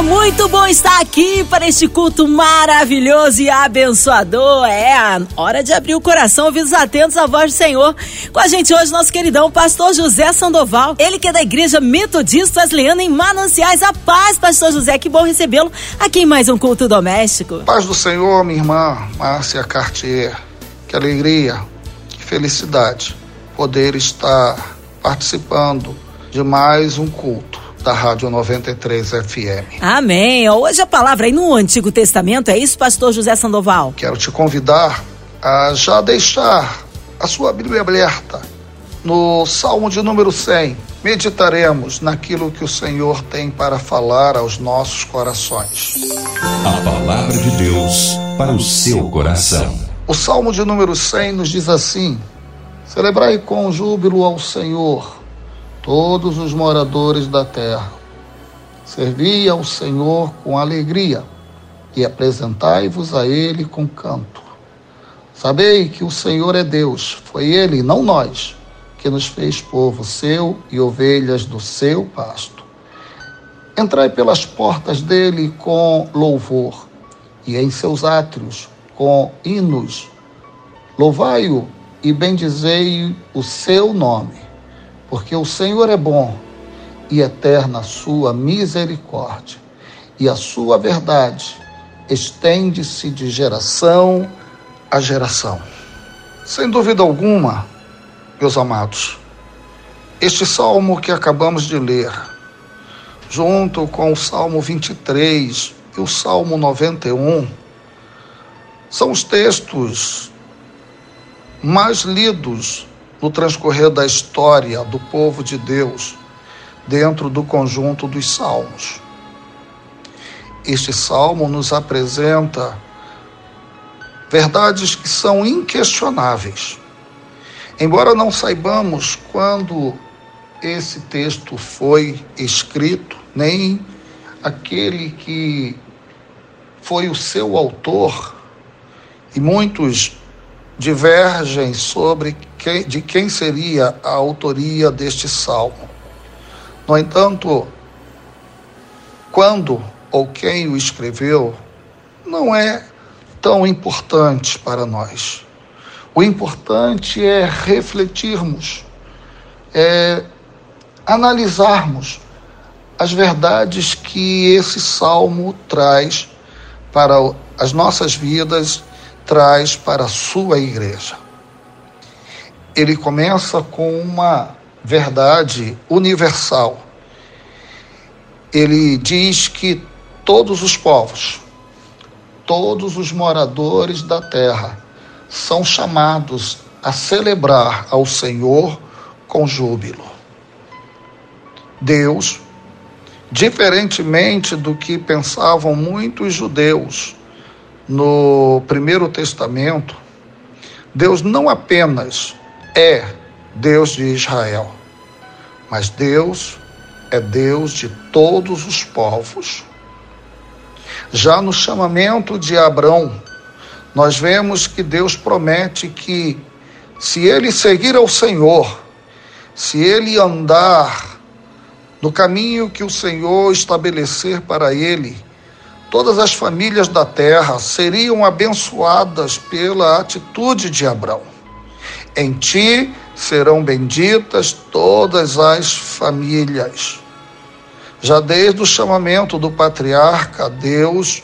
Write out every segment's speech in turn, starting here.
É muito bom estar aqui para este culto maravilhoso e abençoador. É a hora de abrir o coração, ouvidos atentos à voz do Senhor. Com a gente hoje, nosso queridão pastor José Sandoval. Ele que é da Igreja Metodista Wesleyana em Mananciais. A paz, pastor José. Que bom recebê-lo aqui em mais um culto doméstico. Paz do Senhor, minha irmã Márcia Cartier. Que alegria, que felicidade poder estar participando de mais um culto da Rádio 93 FM. Amém. Hoje a palavra aí no Antigo Testamento, é isso, pastor José Sandoval? Quero te convidar a já deixar a sua Bíblia aberta no Salmo de número 100. Meditaremos naquilo que o Senhor tem para falar aos nossos corações. A palavra de Deus para o seu coração. O Salmo de número 100 nos diz assim: Celebrai com júbilo ao Senhor todos os moradores da terra. Servi ao Senhor com alegria e apresentai-vos a Ele com canto. Sabei que o Senhor é Deus, foi Ele, não nós, que nos fez povo seu e ovelhas do seu pasto. Entrai pelas portas dele com louvor e em seus átrios com hinos. Louvai-o e bendizei o seu nome porque o Senhor é bom e eterna a sua misericórdia, e a sua verdade estende-se de geração a geração. Sem dúvida alguma, meus amados, este salmo que acabamos de ler, junto com o Salmo 23 e o Salmo 91, são os textos mais lidos no transcorrer da história do povo de Deus dentro do conjunto dos salmos. Este salmo nos apresenta verdades que são inquestionáveis. Embora não saibamos quando esse texto foi escrito, nem aquele que foi o seu autor, e muitos divergem sobre quem, de quem seria a autoria deste salmo. No entanto, quando ou quem o escreveu não é tão importante para nós. O importante é refletirmos, é analisarmos as verdades que esse salmo traz para as nossas vidas traz para a sua igreja. Ele começa com uma verdade universal. Ele diz que todos os povos, todos os moradores da terra são chamados a celebrar ao Senhor com júbilo. Deus, diferentemente do que pensavam muitos judeus, no Primeiro Testamento, Deus não apenas é Deus de Israel, mas Deus é Deus de todos os povos. Já no chamamento de Abraão, nós vemos que Deus promete que se ele seguir ao Senhor, se ele andar no caminho que o Senhor estabelecer para ele, todas as famílias da terra seriam abençoadas pela atitude de Abraão. Em ti serão benditas todas as famílias. Já desde o chamamento do patriarca, Deus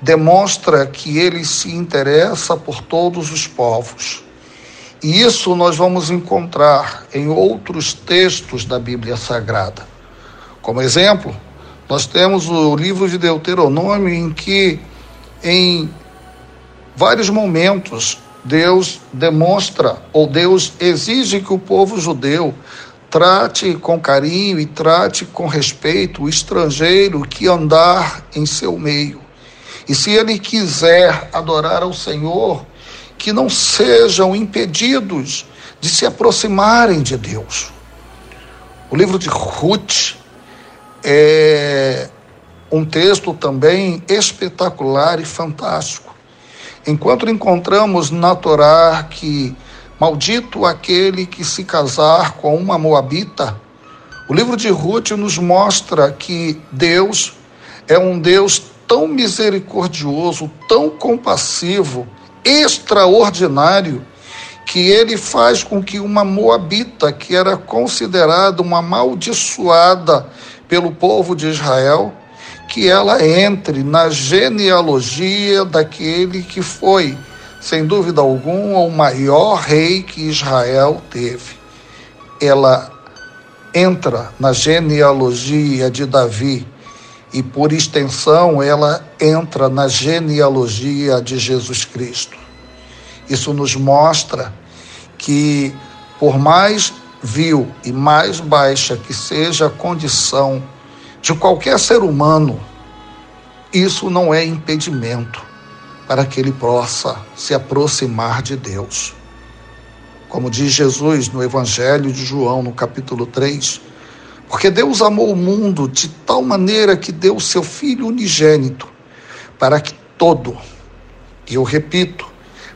demonstra que ele se interessa por todos os povos. E isso nós vamos encontrar em outros textos da Bíblia Sagrada. Como exemplo, nós temos o livro de Deuteronômio em que, em vários momentos, Deus demonstra, ou Deus exige que o povo judeu trate com carinho e trate com respeito o estrangeiro que andar em seu meio. E se ele quiser adorar ao Senhor, que não sejam impedidos de se aproximarem de Deus. O livro de Ruth é um texto também espetacular e fantástico, Enquanto encontramos na Torá que maldito aquele que se casar com uma moabita, o livro de Ruth nos mostra que Deus é um Deus tão misericordioso, tão compassivo, extraordinário, que ele faz com que uma moabita, que era considerada uma amaldiçoada pelo povo de Israel, que ela entre na genealogia daquele que foi, sem dúvida alguma, o maior rei que Israel teve. Ela entra na genealogia de Davi e, por extensão, ela entra na genealogia de Jesus Cristo. Isso nos mostra que, por mais vil e mais baixa que seja a condição de qualquer ser humano, isso não é impedimento para que ele possa se aproximar de Deus. Como diz Jesus no Evangelho de João, no capítulo 3, porque Deus amou o mundo de tal maneira que deu seu Filho unigênito, para que todo, e eu repito,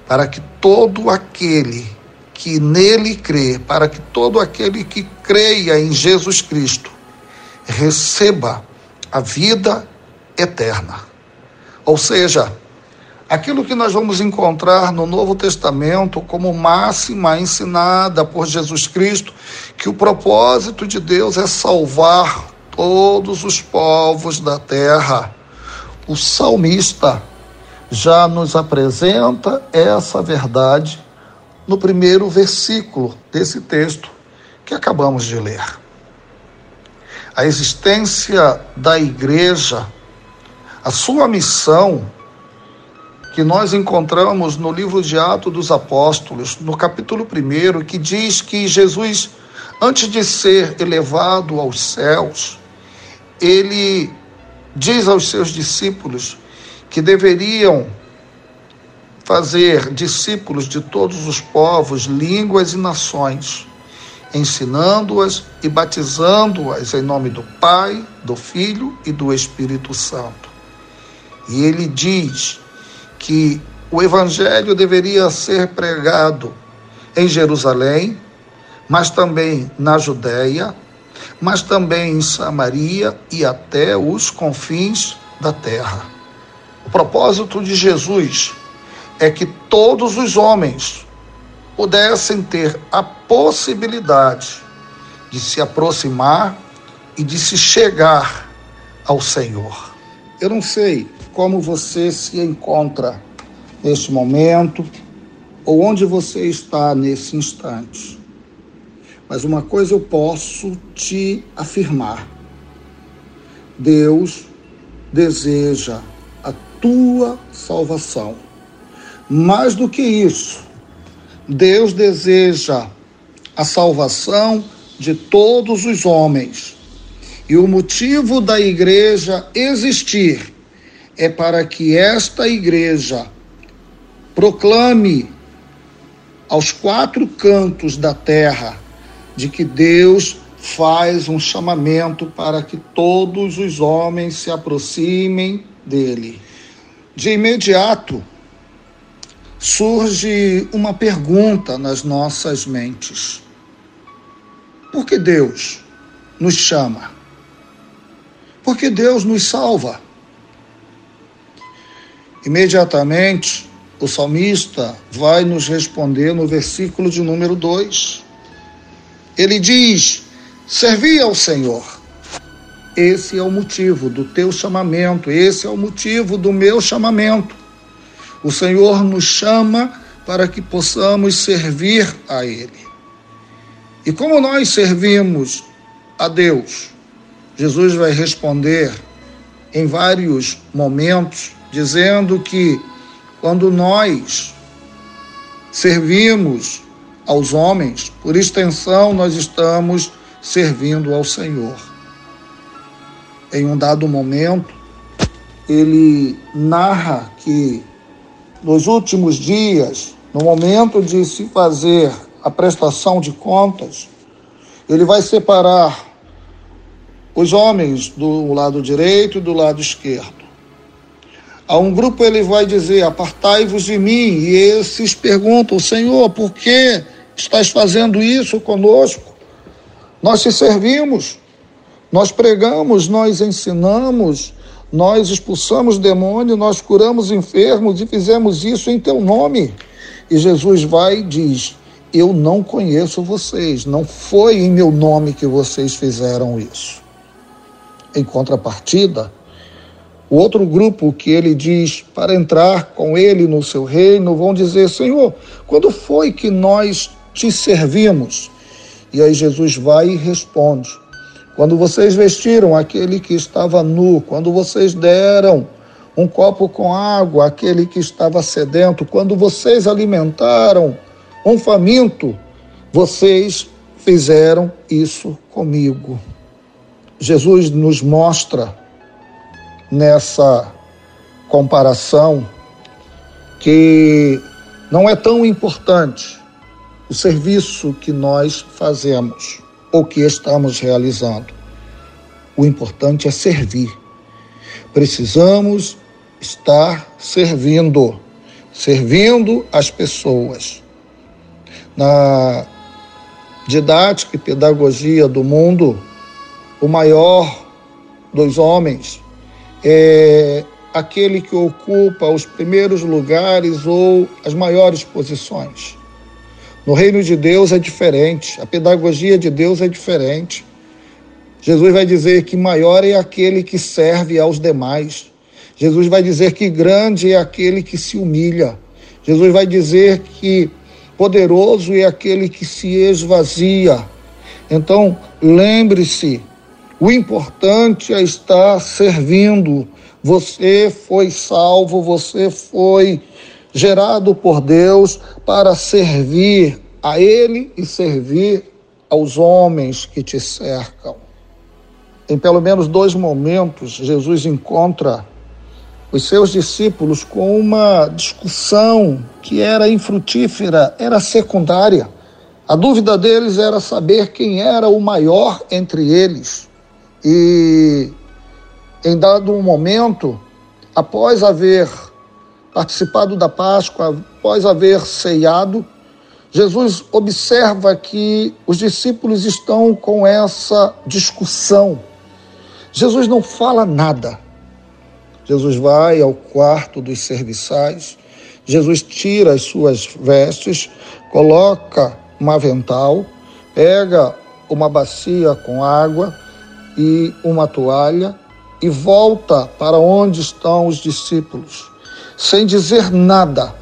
para que todo aquele que nele crê, para que todo aquele que creia em Jesus Cristo receba a vida eterna. Ou seja, aquilo que nós vamos encontrar no Novo Testamento como máxima ensinada por Jesus Cristo, que o propósito de Deus é salvar todos os povos da terra. O salmista já nos apresenta essa verdade no primeiro versículo desse texto que acabamos de ler. A existência da igreja, a sua missão, que nós encontramos no livro de Atos dos Apóstolos, no capítulo 1, que diz que Jesus, antes de ser elevado aos céus, ele diz aos seus discípulos que deveriam fazer discípulos de todos os povos, línguas e nações, ensinando-as e batizando-as em nome do Pai, do Filho e do Espírito Santo. E ele diz que o evangelho deveria ser pregado em Jerusalém, mas também na Judéia, mas também em Samaria e até os confins da terra. O propósito de Jesus é que todos os homens pudessem ter a possibilidade de se aproximar e de se chegar ao Senhor. Eu não sei como você se encontra neste momento ou onde você está nesse instante. Mas uma coisa eu posso te afirmar: Deus deseja tua salvação. Mais do que isso, Deus deseja a salvação de todos os homens. E o motivo da igreja existir é para que esta igreja proclame aos quatro cantos da terra de que Deus faz um chamamento para que todos os homens se aproximem dele. De imediato, surge uma pergunta nas nossas mentes: por que Deus nos chama? Por que Deus nos salva? Imediatamente, o salmista vai nos responder no versículo de número 2. Ele diz: Servi ao Senhor esse é o motivo do teu chamamento, esse é o motivo do meu chamamento. O Senhor nos chama para que possamos servir a Ele. E como nós servimos a Deus? Jesus vai responder em vários momentos, dizendo que quando nós servimos aos homens, por extensão, nós estamos servindo ao Senhor em um dado momento, ele narra que nos últimos dias, no momento de se fazer a prestação de contas, ele vai separar os homens do lado direito e do lado esquerdo. A um grupo ele vai dizer: Apartai-vos de mim. E esses perguntam: Senhor, por que estás fazendo isso conosco? Nós te servimos, nós pregamos, nós ensinamos, nós expulsamos demônio, nós curamos enfermos e fizemos isso em teu nome. E Jesus vai e diz: Eu não conheço vocês, não foi em meu nome que vocês fizeram isso. Em contrapartida, o outro grupo que ele diz para entrar com ele no seu reino vão dizer: Senhor, quando foi que nós te servimos? E aí Jesus vai e responde: Quando vocês vestiram aquele que estava nu, quando vocês deram um copo com água àquele que estava sedento, quando vocês alimentaram um faminto, vocês fizeram isso comigo. Jesus nos mostra nessa comparação que não é tão importante o serviço que nós fazemos ou que estamos realizando. O importante é servir. Precisamos estar servindo, servindo as pessoas. Na didática e pedagogia do mundo, o maior dos homens é aquele que ocupa os primeiros lugares ou as maiores posições. No reino de Deus é diferente, a pedagogia de Deus é diferente. Jesus vai dizer que maior é aquele que serve aos demais. Jesus vai dizer que grande é aquele que se humilha. Jesus vai dizer que poderoso é aquele que se esvazia. Então, lembre-se, o importante é estar servindo. Você foi salvo, você foi gerado por Deus para servir a Ele e servir aos homens que te cercam. Em pelo menos dois momentos, Jesus encontra os seus discípulos com uma discussão que era infrutífera, era secundária. A dúvida deles era saber quem era o maior entre eles. E em dado momento, após haver participado da Páscoa, após haver ceiado, Jesus observa que os discípulos estão com essa discussão. Jesus não fala nada. Jesus vai ao quarto dos serviçais, Jesus tira as suas vestes, coloca um avental, pega uma bacia com água e uma toalha e volta para onde estão os discípulos. Sem dizer nada,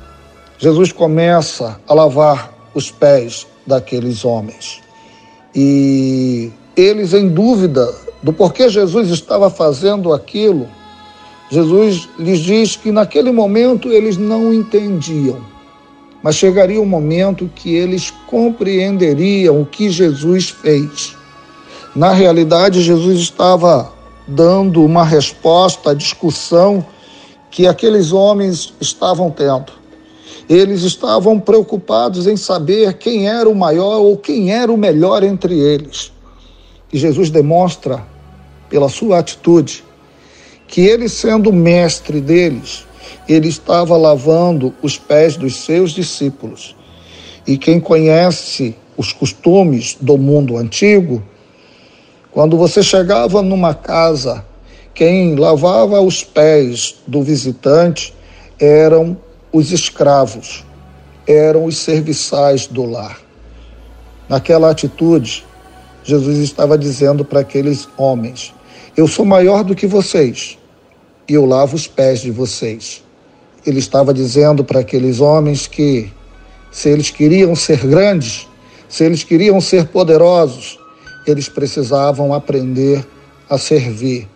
Jesus começa a lavar os pés daqueles homens. E eles, em dúvida do porquê Jesus estava fazendo aquilo, Jesus lhes diz que naquele momento eles não entendiam, mas chegaria o um momento que eles compreenderiam o que Jesus fez. Na realidade, Jesus estava dando uma resposta à discussão que aqueles homens estavam tendo. Eles estavam preocupados em saber quem era o maior ou quem era o melhor entre eles. E Jesus demonstra, pela sua atitude, que ele, sendo mestre deles, ele estava lavando os pés dos seus discípulos. E quem conhece os costumes do mundo antigo, quando você chegava numa casa, quem lavava os pés do visitante eram os escravos, eram os serviçais do lar. Naquela atitude, Jesus estava dizendo para aqueles homens: Eu sou maior do que vocês, e eu lavo os pés de vocês. Ele estava dizendo para aqueles homens que, se eles queriam ser grandes, se eles queriam ser poderosos, eles precisavam aprender a servir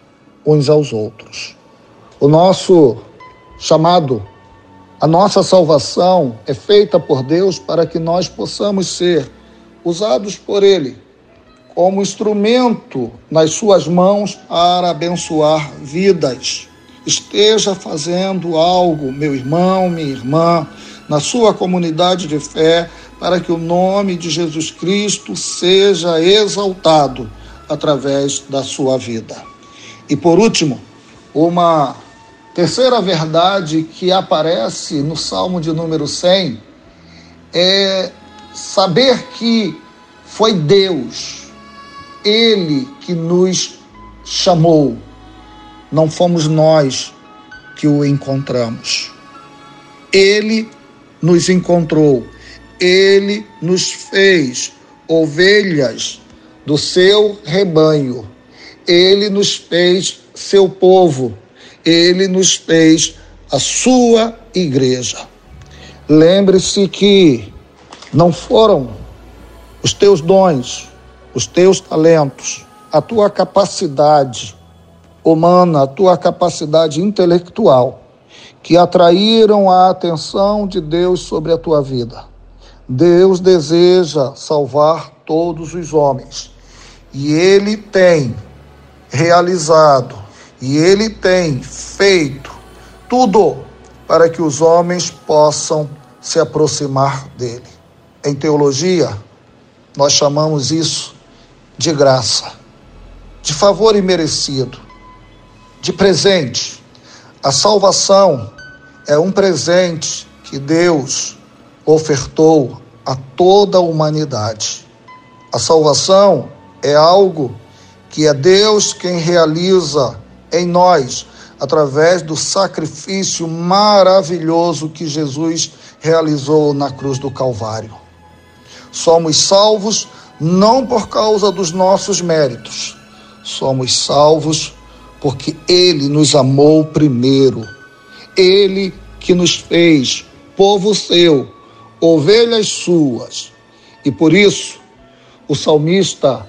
uns aos outros. O nosso chamado, a nossa salvação é feita por Deus para que nós possamos ser usados por Ele como instrumento nas Suas mãos para abençoar vidas esteja fazendo algo, meu irmão, minha irmã, na sua comunidade de fé, para que o nome de Jesus Cristo seja exaltado através da sua vida. E por último, uma Terceira verdade que aparece no Salmo de número 100 é saber que foi Deus, Ele que nos chamou, não fomos nós que o encontramos. Ele nos encontrou, Ele nos fez ovelhas do seu rebanho, Ele nos fez seu povo ele nos fez a sua igreja. Lembre-se que não foram os teus dons, os teus talentos, a tua capacidade humana, a tua capacidade intelectual que atraíram a atenção de Deus sobre a tua vida. Deus deseja salvar todos os homens e ele tem realizado e ele tem feito tudo para que os homens possam se aproximar dele. Em teologia, nós chamamos isso de graça, de favor imerecido, de presente. A salvação é um presente que Deus ofertou a toda a humanidade. A salvação é algo que é Deus quem realiza em nós, através do sacrifício maravilhoso que Jesus realizou na cruz do Calvário. Somos salvos não por causa dos nossos méritos, somos salvos porque Ele nos amou primeiro. Ele que nos fez povo seu, ovelhas suas. E por isso, o salmista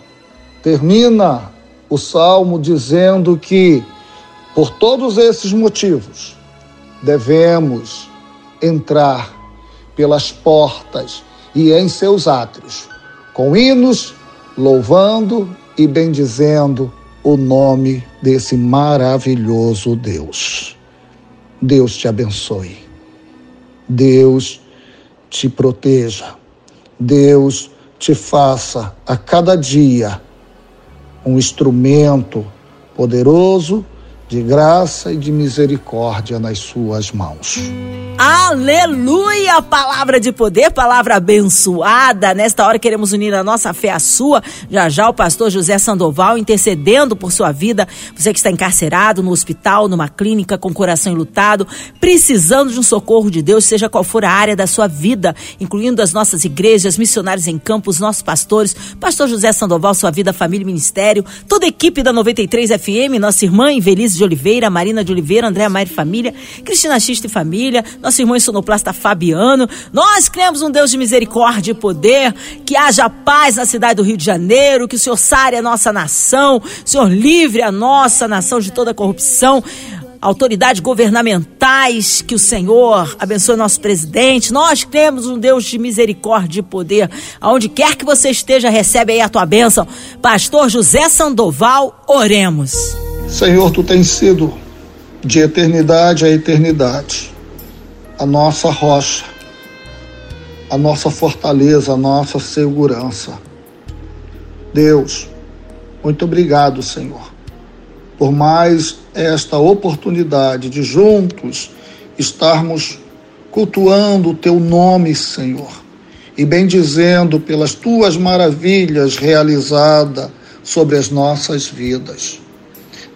termina o salmo dizendo que, por todos esses motivos, devemos entrar pelas portas e em seus átrios, com hinos, louvando e bendizendo o nome desse maravilhoso Deus. Deus te abençoe. Deus te proteja. Deus te faça a cada dia um instrumento poderoso de graça e de misericórdia nas suas mãos. Aleluia! Palavra de poder, palavra abençoada. Nesta hora queremos unir a nossa fé à sua. Já já o pastor José Sandoval intercedendo por sua vida. Você que está encarcerado no hospital, numa clínica com coração enlutado, precisando de um socorro de Deus, seja qual for a área da sua vida, incluindo as nossas igrejas, missionários em campo, os nossos pastores, pastor José Sandoval, sua vida, família e ministério, toda a equipe da 93 FM, nossa irmã Invelise de Oliveira, Marina de Oliveira, Andréa Maia Família, Cristina Xista e Família, nosso irmão sonoplasta Fabiano. Nós cremos um Deus de misericórdia e poder, que haja paz na cidade do Rio de Janeiro, que o Senhor sare a nossa nação, o Senhor livre a nossa nação de toda corrupção autoridades governamentais, que o Senhor abençoe nosso presidente. Nós cremos um Deus de misericórdia e poder. Aonde quer que você esteja, recebe aí a tua bênção. Pastor José Sandoval, oremos. Senhor, tu tens sido de eternidade a eternidade a nossa rocha, a nossa fortaleza, a nossa segurança. Deus, muito obrigado, Senhor, por mais esta oportunidade de juntos estarmos cultuando o teu nome, Senhor, e bendizendo pelas tuas maravilhas realizadas sobre as nossas vidas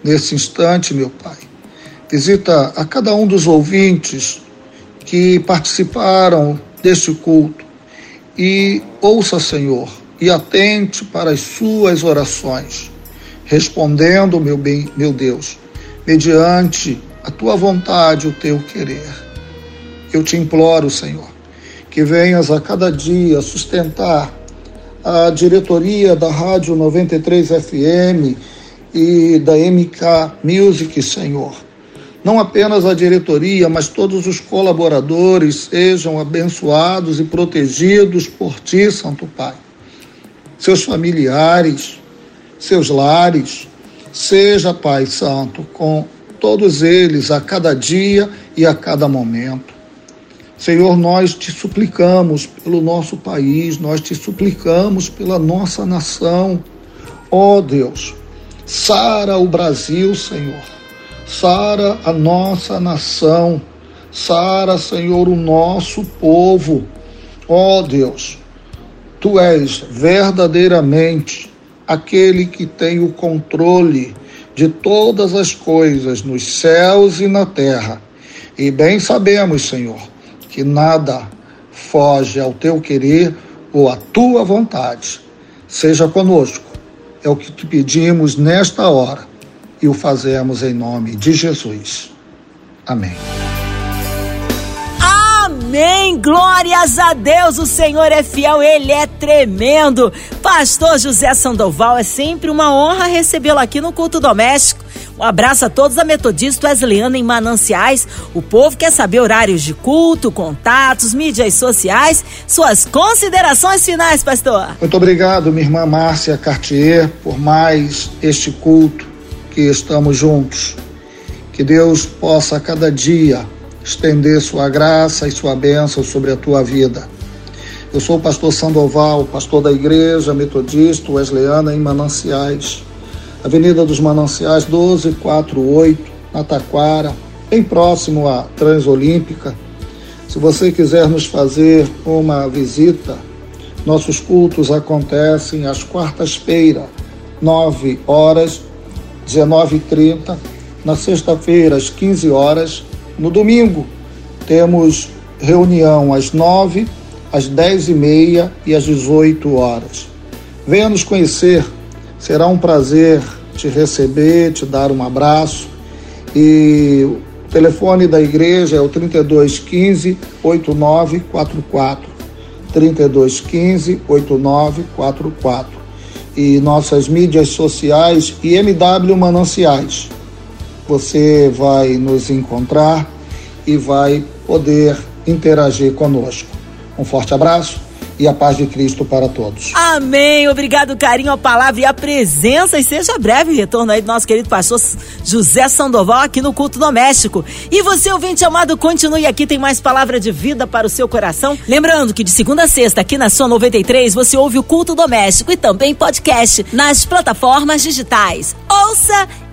nesse instante, meu Pai. Visita a cada um dos ouvintes que participaram deste culto e ouça, Senhor, e atente para as suas orações, respondendo, meu bem, meu Deus, mediante a tua vontade, o teu querer. Eu te imploro, Senhor, que venhas a cada dia sustentar a diretoria da Rádio 93 FM e da MK Music, Senhor. Não apenas a diretoria, mas todos os colaboradores sejam abençoados e protegidos por Ti, Santo Pai. Seus familiares, seus lares, seja, Pai Santo, com todos eles a cada dia e a cada momento. Senhor, nós te suplicamos pelo nosso país, nós te suplicamos pela nossa nação. Ó oh, Deus, Sara o Brasil, Senhor. Sara a nossa nação. Sara, Senhor, o nosso povo. Ó oh, Deus, tu és verdadeiramente aquele que tem o controle de todas as coisas nos céus e na terra. E bem sabemos, Senhor, que nada foge ao teu querer ou à tua vontade. Seja conosco. É o que te pedimos nesta hora e o fazemos em nome de Jesus. Amém. Amém. Glórias a Deus. O Senhor é fiel, ele é tremendo. Pastor José Sandoval, é sempre uma honra recebê-lo aqui no culto doméstico. Um abraço a todos da Metodista Wesleyana em Mananciais. O povo quer saber horários de culto, contatos, mídias sociais, suas considerações finais, pastor. Muito obrigado, minha irmã Márcia Cartier, por mais este culto que estamos juntos. Que Deus possa a cada dia estender sua graça e sua bênção sobre a tua vida. Eu sou o pastor Sandoval, pastor da igreja metodista wesleyana em Mananciais, Avenida dos Mananciais 1248, na Taquara, bem próximo à Transolímpica. Se você quiser nos fazer uma visita, nossos cultos acontecem às quartas-feiras, 9 horas, 19h30, na sexta-feira, às 15 horas no domingo, temos reunião às nove, às dez e meia às dezoito horas. Venha nos conhecer, será um prazer te receber, te dar um abraço. E o telefone da igreja é o 3215 8944. 3215 8944. E nossas mídias sociais e MW Mananciais você vai nos encontrar e vai poder interagir conosco. Um forte abraço e a paz de Cristo para todos. Amém. Obrigado, carinho, a palavra e a presença. E seja breve o retorno aí do nosso querido pastor José Sandoval aqui no culto doméstico. E você, ouvinte amado, continue aqui, tem mais palavra de vida para o seu coração. Lembrando que de segunda a sexta, aqui na Sua 93, você ouve o culto doméstico e também podcast nas plataformas digitais. Ouça